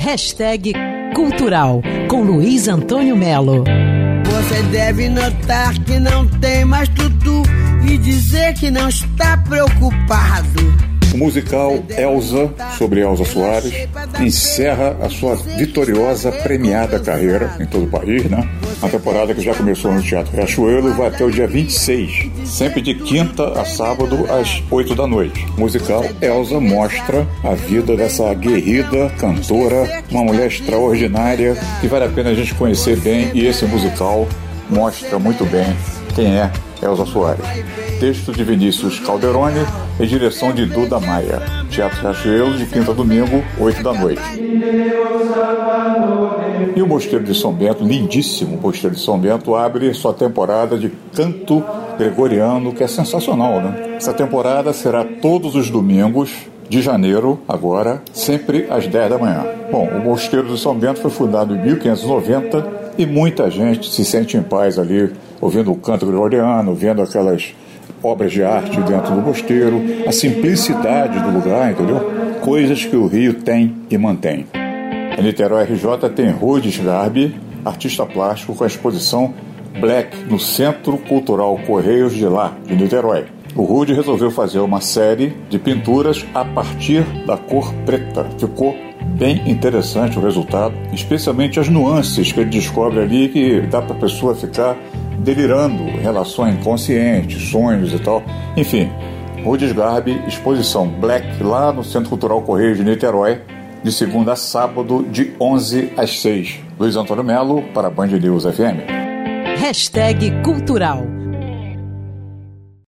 Hashtag Cultural com Luiz Antônio Melo. Você deve notar que não tem mais tudo e dizer que não está preocupado. O musical Elsa, sobre Elsa Soares, encerra a sua vitoriosa, premiada carreira em todo o país, né? A temporada que já começou no Teatro Riachuelo vai até o dia 26, sempre de quinta a sábado às 8 da noite. O musical Elsa mostra a vida dessa guerrida cantora, uma mulher extraordinária que vale a pena a gente conhecer bem e esse musical mostra muito bem quem é Elza Soares. Texto de Vinícius Calderoni e direção de Duda Maia. Teatro Riachuelo, de quinta a domingo, 8 da noite. E o Mosteiro de São Bento, lindíssimo Mosteiro de São Bento, abre sua temporada de canto gregoriano, que é sensacional, né? Essa temporada será todos os domingos, de janeiro, agora, sempre às 10 da manhã. Bom, o Mosteiro de São Bento foi fundado em 1590 e muita gente se sente em paz ali ouvindo o canto gregoriano, vendo aquelas obras de arte dentro do mosteiro, a simplicidade do lugar, entendeu? Coisas que o Rio tem e mantém. Em Niterói RJ tem Rhodes Garbi, artista plástico com a exposição Black no Centro Cultural Correios de Lá, de Niterói. O Rude resolveu fazer uma série de pinturas a partir da cor preta. Ficou bem interessante o resultado, especialmente as nuances que ele descobre ali que dá para a pessoa ficar delirando em relação a inconsciente, sonhos e tal. Enfim, Rudes Garbi, exposição Black lá no Centro Cultural Correio de Niterói, de segunda a sábado, de 11 às 6. Luiz Antônio Melo, para Band News FM. Hashtag Cultural